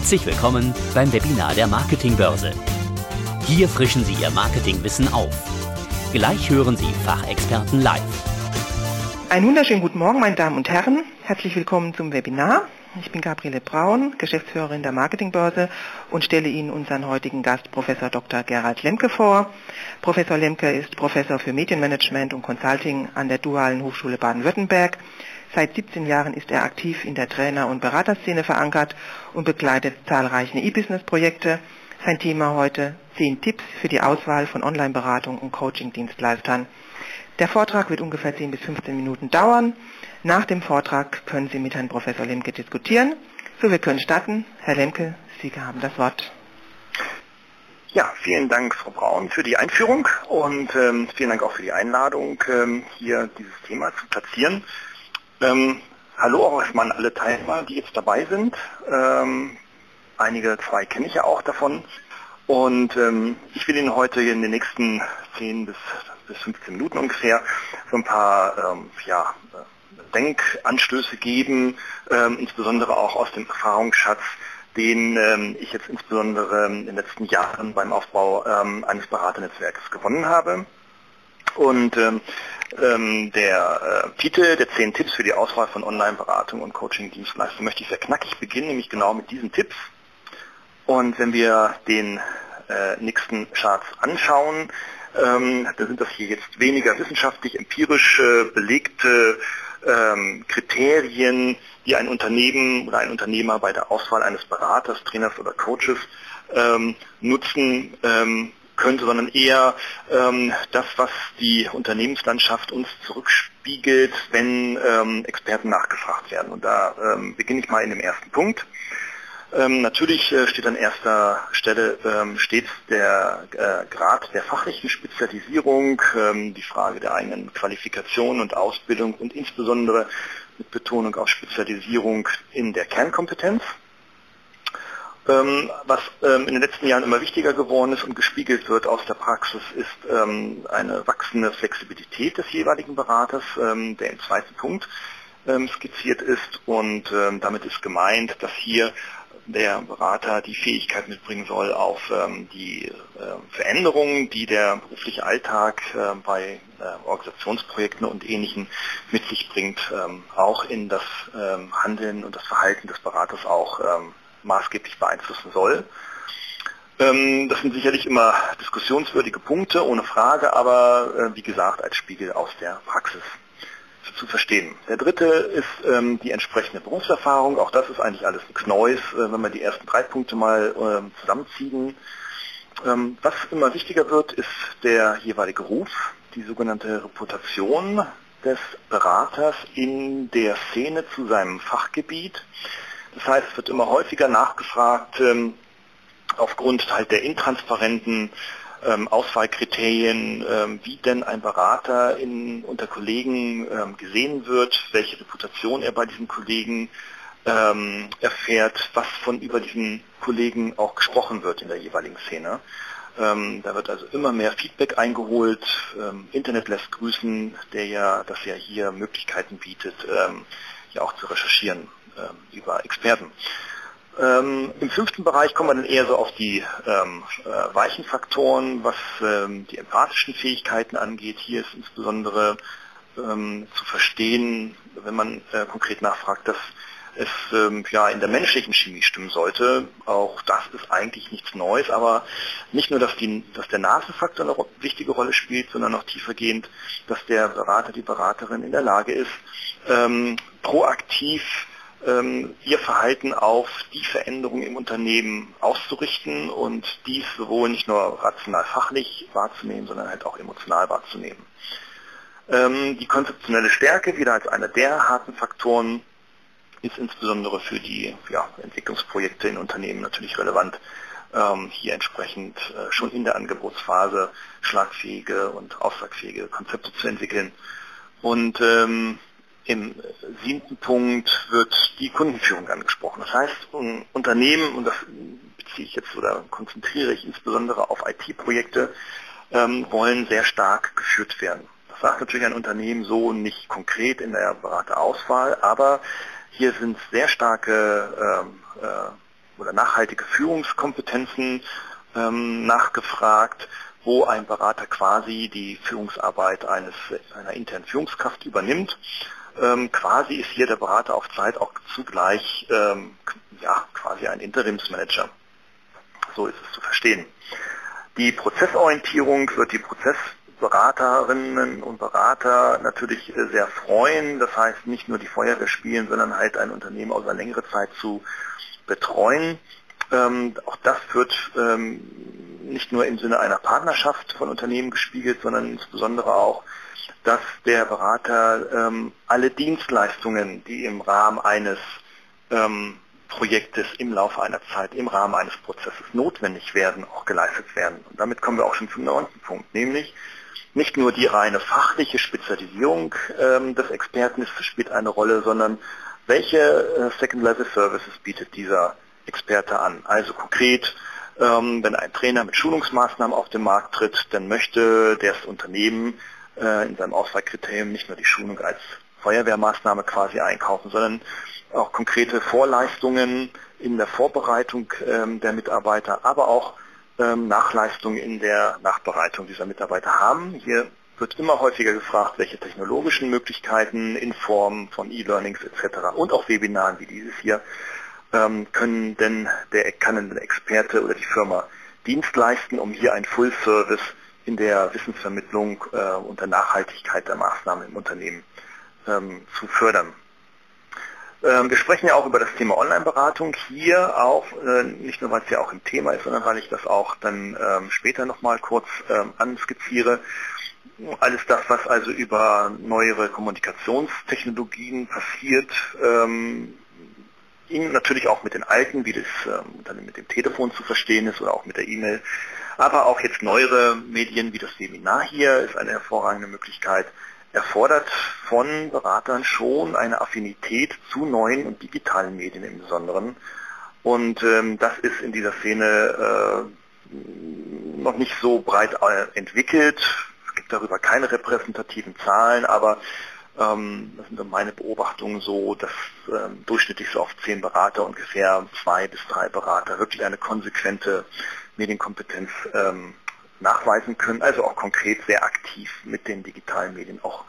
Herzlich willkommen beim Webinar der Marketingbörse. Hier frischen Sie Ihr Marketingwissen auf. Gleich hören Sie Fachexperten live. Einen wunderschönen guten Morgen, meine Damen und Herren. Herzlich willkommen zum Webinar. Ich bin Gabriele Braun, Geschäftsführerin der Marketingbörse und stelle Ihnen unseren heutigen Gast Professor Dr. Gerald Lemke vor. Professor Lemke ist Professor für Medienmanagement und Consulting an der Dualen Hochschule Baden-Württemberg. Seit 17 Jahren ist er aktiv in der Trainer- und Beraterszene verankert und begleitet zahlreiche E-Business-Projekte. Sein Thema heute 10 Tipps für die Auswahl von Online-Beratung und Coaching-Dienstleistern. Der Vortrag wird ungefähr 10 bis 15 Minuten dauern. Nach dem Vortrag können Sie mit Herrn Professor Lemke diskutieren. So, wir können starten. Herr Lemke, Sie haben das Wort. Ja, vielen Dank, Frau Braun, für die Einführung und ähm, vielen Dank auch für die Einladung, ähm, hier dieses Thema zu platzieren. Ähm, hallo auch erstmal an alle Teilnehmer, die jetzt dabei sind. Ähm, einige, zwei kenne ich ja auch davon. Und ähm, ich will Ihnen heute in den nächsten 10 bis, bis 15 Minuten ungefähr so ein paar ähm, ja, Denkanstöße geben, ähm, insbesondere auch aus dem Erfahrungsschatz, den ähm, ich jetzt insbesondere in den letzten Jahren beim Aufbau eines Beraternetzwerkes gewonnen habe. Und ähm, ähm, der äh, Titel der zehn Tipps für die Auswahl von Online-Beratung und Coaching-Dienstleistungen möchte ich sehr knackig beginnen, nämlich genau mit diesen Tipps. Und wenn wir den äh, nächsten Charts anschauen, ähm, dann sind das hier jetzt weniger wissenschaftlich, empirisch äh, belegte ähm, Kriterien, die ein Unternehmen oder ein Unternehmer bei der Auswahl eines Beraters, Trainers oder Coaches ähm, nutzen, ähm, könnte, sondern eher ähm, das, was die Unternehmenslandschaft uns zurückspiegelt, wenn ähm, Experten nachgefragt werden. Und da ähm, beginne ich mal in dem ersten Punkt. Ähm, natürlich äh, steht an erster Stelle ähm, stets der äh, Grad der fachlichen Spezialisierung, ähm, die Frage der eigenen Qualifikation und Ausbildung und insbesondere mit Betonung auf Spezialisierung in der Kernkompetenz. Ähm, was ähm, in den letzten Jahren immer wichtiger geworden ist und gespiegelt wird aus der Praxis, ist ähm, eine wachsende Flexibilität des jeweiligen Beraters, der im zweiten Punkt skizziert ist. Und damit ist gemeint, dass hier der Berater die Fähigkeit mitbringen soll, auf die Veränderungen, die der berufliche Alltag bei Organisationsprojekten und Ähnlichem mit sich bringt, auch in das Handeln und das Verhalten des Beraters auch maßgeblich beeinflussen soll. Ähm, das sind sicherlich immer diskussionswürdige Punkte, ohne Frage, aber äh, wie gesagt als Spiegel aus der Praxis zu verstehen. Der dritte ist ähm, die entsprechende Berufserfahrung. Auch das ist eigentlich alles nichts Neues, äh, wenn wir die ersten drei Punkte mal ähm, zusammenziehen. was immer wichtiger wird, ist der jeweilige Ruf, die sogenannte Reputation des Beraters in der Szene zu seinem Fachgebiet. Das heißt, es wird immer häufiger nachgefragt, ähm, aufgrund halt der intransparenten ähm, Auswahlkriterien, ähm, wie denn ein Berater in, unter Kollegen ähm, gesehen wird, welche Reputation er bei diesen Kollegen ähm, erfährt, was von über diesen Kollegen auch gesprochen wird in der jeweiligen Szene. Ähm, da wird also immer mehr Feedback eingeholt. Internet lässt grüßen, der ja, das ja hier Möglichkeiten bietet, ja auch zu recherchieren äh, über Experten. Ähm, Im fünften Bereich kommen wir dann eher so auf die ähm, äh, weichen Faktoren, was ähm, die empathischen Fähigkeiten angeht. Hier ist insbesondere ähm, zu verstehen, wenn man äh, konkret nachfragt, dass es ähm, ja in der menschlichen Chemie stimmen sollte. Auch das ist eigentlich nichts Neues, aber nicht nur, dass, die, dass der Nasenfaktor eine wichtige Rolle spielt, sondern auch tiefergehend, dass der Berater, die Beraterin in der Lage ist, ähm, proaktiv ihr Verhalten auf die Veränderung im Unternehmen auszurichten und dies sowohl nicht nur rational fachlich wahrzunehmen, sondern halt auch emotional wahrzunehmen. Ähm, die konzeptionelle Stärke, wieder als einer der harten Faktoren, ist insbesondere für die ja, Entwicklungsprojekte in Unternehmen natürlich relevant, ähm, hier entsprechend äh, schon in der Angebotsphase schlagfähige und aussagfähige Konzepte zu entwickeln. Und ähm, im siebten Punkt wird die Kundenführung angesprochen. Das heißt, Unternehmen, und das beziehe ich jetzt oder konzentriere ich insbesondere auf IT-Projekte, ähm, wollen sehr stark geführt werden. Das sagt natürlich ein Unternehmen so nicht konkret in der Beraterauswahl, aber hier sind sehr starke ähm, äh, oder nachhaltige Führungskompetenzen ähm, nachgefragt, wo ein Berater quasi die Führungsarbeit eines einer internen Führungskraft übernimmt. Ähm, quasi ist hier der Berater auf Zeit auch zugleich ähm, ja, quasi ein Interimsmanager. So ist es zu verstehen. Die Prozessorientierung wird die Prozessberaterinnen und Berater natürlich sehr freuen. Das heißt, nicht nur die Feuerwehr spielen, sondern halt ein Unternehmen aus einer längeren Zeit zu betreuen. Ähm, auch das wird ähm, nicht nur im Sinne einer Partnerschaft von Unternehmen gespiegelt, sondern insbesondere auch, dass der Berater ähm, alle Dienstleistungen, die im Rahmen eines ähm, Projektes im Laufe einer Zeit, im Rahmen eines Prozesses notwendig werden, auch geleistet werden. Und damit kommen wir auch schon zum neunten Punkt, nämlich nicht nur die reine fachliche Spezialisierung ähm, des Experten spielt eine Rolle, sondern welche äh, Second-Level-Services bietet dieser Experte an? Also konkret, ähm, wenn ein Trainer mit Schulungsmaßnahmen auf den Markt tritt, dann möchte das Unternehmen äh, in seinem Auswahlkriterium nicht nur die Schulung als Feuerwehrmaßnahme quasi einkaufen, sondern auch konkrete Vorleistungen in der Vorbereitung ähm, der Mitarbeiter, aber auch ähm, Nachleistungen in der Nachbereitung dieser Mitarbeiter haben. Hier wird immer häufiger gefragt, welche technologischen Möglichkeiten in Form von E-Learnings etc. und auch Webinaren wie dieses hier ähm, können denn der kann denn der Experte oder die Firma Dienst leisten, um hier ein Full-Service in der Wissensvermittlung äh, und der Nachhaltigkeit der Maßnahmen im Unternehmen ähm, zu fördern. Ähm, wir sprechen ja auch über das Thema Online-Beratung hier auch, äh, nicht nur weil es ja auch im Thema ist, sondern weil ich das auch dann ähm, später nochmal kurz ähm, anskizziere. Alles das, was also über neuere Kommunikationstechnologien passiert, natürlich auch mit den alten, wie das dann mit dem Telefon zu verstehen ist oder auch mit der E-Mail, aber auch jetzt neuere Medien wie das Seminar hier ist eine hervorragende Möglichkeit, erfordert von Beratern schon eine Affinität zu neuen und digitalen Medien im Besonderen. Und ähm, das ist in dieser Szene äh, noch nicht so breit äh, entwickelt. Es gibt darüber keine repräsentativen Zahlen, aber ähm, das sind meine Beobachtungen so, dass ähm, durchschnittlich so auf zehn Berater ungefähr zwei bis drei Berater wirklich eine konsequente Medienkompetenz ähm, nachweisen können, also auch konkret sehr aktiv mit den digitalen Medien auch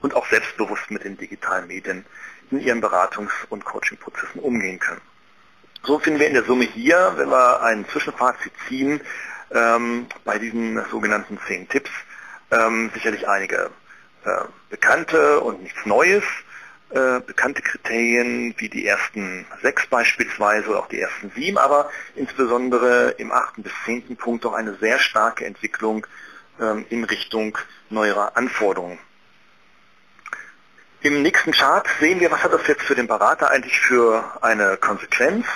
und auch selbstbewusst mit den digitalen Medien in ihren Beratungs- und Coaching-Prozessen umgehen können. So finden wir in der Summe hier, wenn wir einen Zwischenfazit ziehen, ähm, bei diesen sogenannten zehn Tipps ähm, sicherlich einige äh, bekannte und nichts Neues äh, bekannte Kriterien wie die ersten sechs beispielsweise oder auch die ersten sieben, aber insbesondere im achten bis zehnten Punkt auch eine sehr starke Entwicklung ähm, in Richtung neuerer Anforderungen. Im nächsten Chart sehen wir, was hat das jetzt für den Berater eigentlich für eine Konsequenz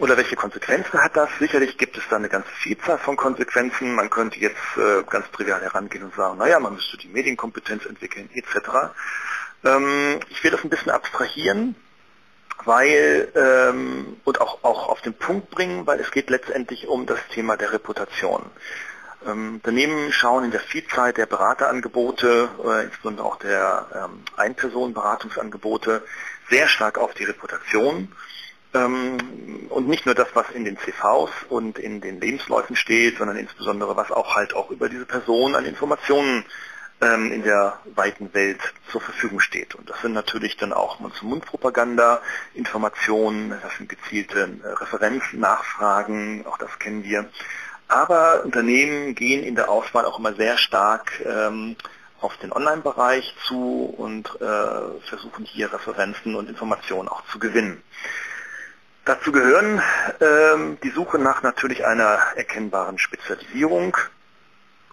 oder welche Konsequenzen hat das? Sicherlich gibt es da eine ganze Vielzahl von Konsequenzen. Man könnte jetzt äh, ganz trivial herangehen und sagen, naja, man müsste die Medienkompetenz entwickeln etc. Ähm, ich will das ein bisschen abstrahieren, weil ähm, und auch, auch auf den Punkt bringen, weil es geht letztendlich um das Thema der Reputation. Ähm, Unternehmen schauen in der Vielzahl der Beraterangebote, äh, insbesondere auch der ähm, Einpersonenberatungsangebote, sehr stark auf die Reputation. Ähm, und nicht nur das, was in den CVs und in den Lebensläufen steht, sondern insbesondere was auch halt auch über diese Person an Informationen ähm, in der weiten Welt zur Verfügung steht. Und das sind natürlich dann auch Mund-zu-Mund-Propaganda, Informationen, das sind gezielte äh, Referenzen, Nachfragen, auch das kennen wir. Aber Unternehmen gehen in der Auswahl auch immer sehr stark ähm, auf den Online-Bereich zu und äh, versuchen hier Referenzen und Informationen auch zu gewinnen. Dazu gehören ähm, die Suche nach natürlich einer erkennbaren Spezialisierung,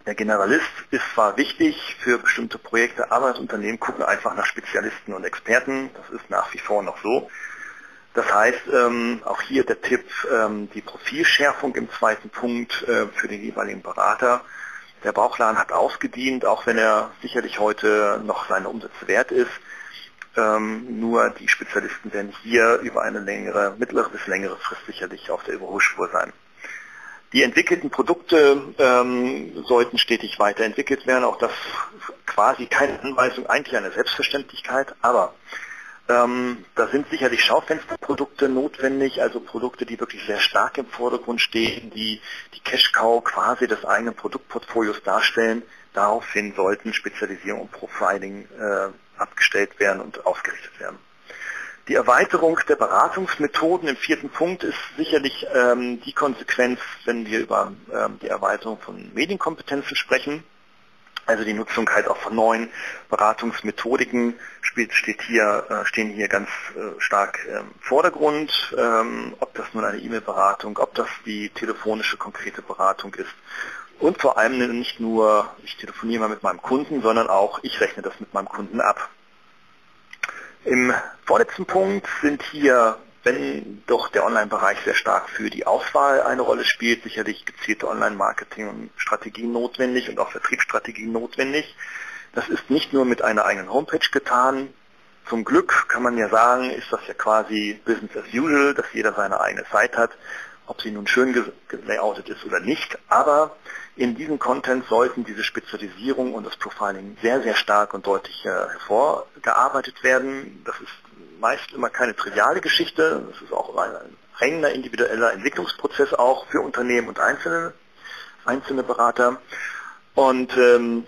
der Generalist ist zwar wichtig für bestimmte Projekte, aber das Unternehmen gucken einfach nach Spezialisten und Experten. Das ist nach wie vor noch so. Das heißt, ähm, auch hier der Tipp, ähm, die Profilschärfung im zweiten Punkt äh, für den jeweiligen Berater. Der Bauchladen hat ausgedient, auch wenn er sicherlich heute noch seine Umsätze wert ist. Ähm, nur die Spezialisten werden hier über eine längere, mittlere bis längere Frist sicherlich auf der Überholspur sein. Die entwickelten Produkte ähm, sollten stetig weiterentwickelt werden. Auch das quasi keine Anweisung, eigentlich eine Selbstverständlichkeit. Aber Ähm, da sind sicherlich Schaufensterprodukte notwendig, also Produkte, die wirklich sehr stark im Vordergrund stehen, die die Cash-Cow quasi des eigenen Produktportfolios darstellen. Daraufhin sollten Spezialisierung und Profiling äh, abgestellt werden und ausgerichtet werden. Die Erweiterung der Beratungsmethoden im vierten Punkt ist sicherlich ähm, die Konsequenz, wenn wir über ähm, die Erweiterung von Medienkompetenzen sprechen. Also die Nutzung halt auch von neuen Beratungsmethodiken spielt, steht hier, äh, stehen hier ganz äh, stark im ähm, Vordergrund. Ähm, ob das nun eine E-Mail-Beratung, ob das die telefonische konkrete Beratung ist. Und vor allem nicht nur, ich telefoniere mal mit meinem Kunden, sondern auch, ich rechne das mit meinem Kunden ab. Im vorletzten Punkt sind hier, wenn doch der Online-Bereich sehr stark für die Auswahl eine Rolle spielt, sicherlich gezielte Online-Marketing und Strategien notwendig und auch Vertriebsstrategien notwendig. Das ist nicht nur mit einer eigenen Homepage getan. Zum Glück kann man ja sagen, ist das ja quasi Business as usual, dass jeder seine eigene Seite hat, ob sie nun schön gelayoutet ist oder nicht. Aber in diesem Content sollten diese Spezialisierung und das Profiling sehr, sehr stark und deutlich äh, hervorgearbeitet werden. Das ist meist immer keine triviale Geschichte. Das ist auch ein hängender individueller Entwicklungsprozess auch für Unternehmen und einzelne, einzelne Berater. Und ähm,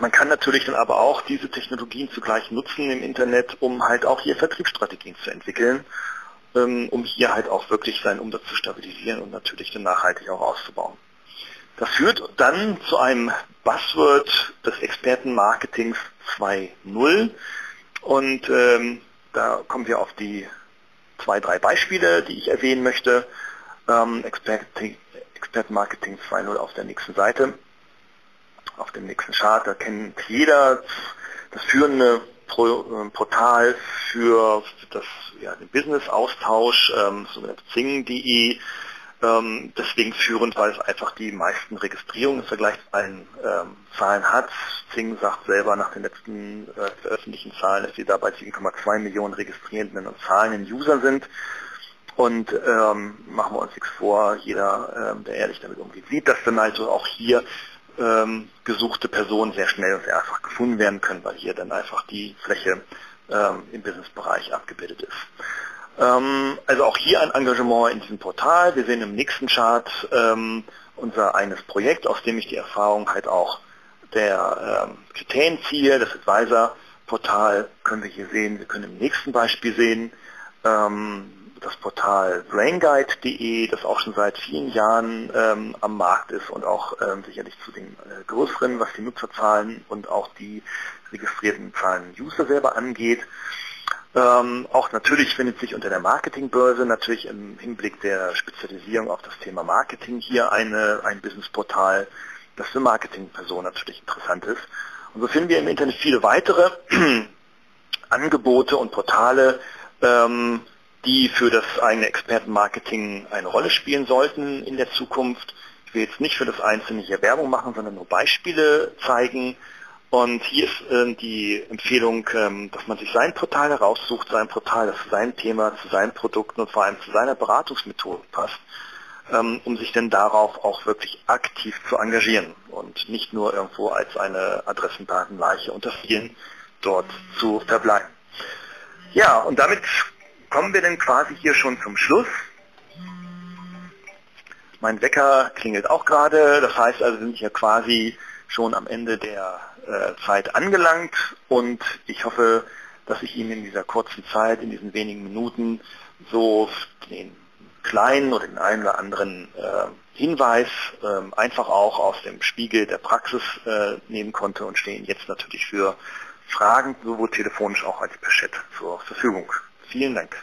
man kann natürlich dann aber auch diese Technologien zugleich nutzen im Internet, um halt auch hier Vertriebsstrategien zu entwickeln, ähm, um hier halt auch wirklich seinen Umsatz zu stabilisieren und natürlich dann nachhaltig auch auszubauen. Das führt dann zu einem Buzzword des Expertenmarketings 2.0 und ähm, da kommen wir auf die zwei, drei Beispiele, die ich erwähnen möchte. Ähm, Expertenmarketing 2.0 auf der nächsten Seite, auf dem nächsten Chart, da kennt jeder das führende Pro, äh, Portal für das, ja, den Business-Austausch, ähm, sogenannte Zing.de, ähm, deswegen führend, weil es einfach die meisten Registrierungen im Vergleich zu allen ähm, Zahlen hat. Zing sagt selber nach den letzten äh, veröffentlichten Zahlen, dass sie dabei 7,2 Millionen registrierenden und zahlenden User sind. Und ähm, machen wir uns nichts vor, jeder, ähm, der ehrlich damit umgeht, sieht, dass dann also auch hier ähm, gesuchte Personen sehr schnell und sehr einfach gefunden werden können, weil hier dann einfach die Fläche ähm, im Businessbereich abgebildet ist. Ähm, also auch hier ein Engagement in diesem Portal. Wir sehen im nächsten Chart ähm, unser eines Projekt, aus dem ich die Erfahrung halt auch der ähm, Kriterien ziehe. Das Advisor-Portal können wir hier sehen. Wir können im nächsten Beispiel sehen ähm, das Portal brainguide.de, das auch schon seit vielen Jahren ähm, am Markt ist und auch ähm, sicherlich zu den äh, größeren, was die Nutzerzahlen und auch die registrierten Zahlen User selber angeht. Ähm, auch natürlich findet sich unter der Marketingbörse natürlich im Hinblick der Spezialisierung auf das Thema Marketing hier eine, ein Businessportal, das für Marketingpersonen natürlich interessant ist. Und so finden wir im Internet viele weitere Angebote und Portale, ähm, die für das eigene Expertenmarketing eine Rolle spielen sollten in der Zukunft. Ich will jetzt nicht für das Einzelne hier Werbung machen, sondern nur Beispiele zeigen, und hier ist äh, die Empfehlung, ähm, dass man sich sein Portal heraussucht, sein Portal, das zu seinem Thema, zu seinen Produkten und vor allem zu seiner Beratungsmethode passt, ähm, um sich denn darauf auch wirklich aktiv zu engagieren und nicht nur irgendwo als eine Adressendatenleiche unter vielen dort zu verbleiben. Ja, und damit kommen wir dann quasi hier schon zum Schluss. Mein Wecker klingelt auch gerade, das heißt also, wir sind hier quasi schon am Ende der äh, Zeit angelangt und ich hoffe, dass ich Ihnen in dieser kurzen Zeit, in diesen wenigen Minuten so den kleinen oder den einen oder anderen äh, Hinweis äh, einfach auch aus dem Spiegel der Praxis äh, nehmen konnte und stehen jetzt natürlich für Fragen sowohl telefonisch auch als per Chat zur Verfügung. Vielen Dank.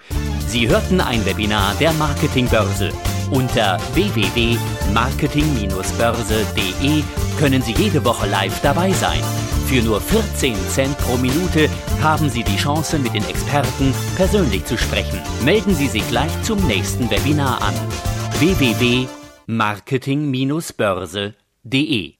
Sie hörten ein Webinar der Marketingbörse. Unter www.marketing-börse.de können Sie jede Woche live dabei sein. Für nur 14 Cent pro Minute haben Sie die Chance, mit den Experten persönlich zu sprechen. Melden Sie sich gleich zum nächsten Webinar an. www.marketing-börse.de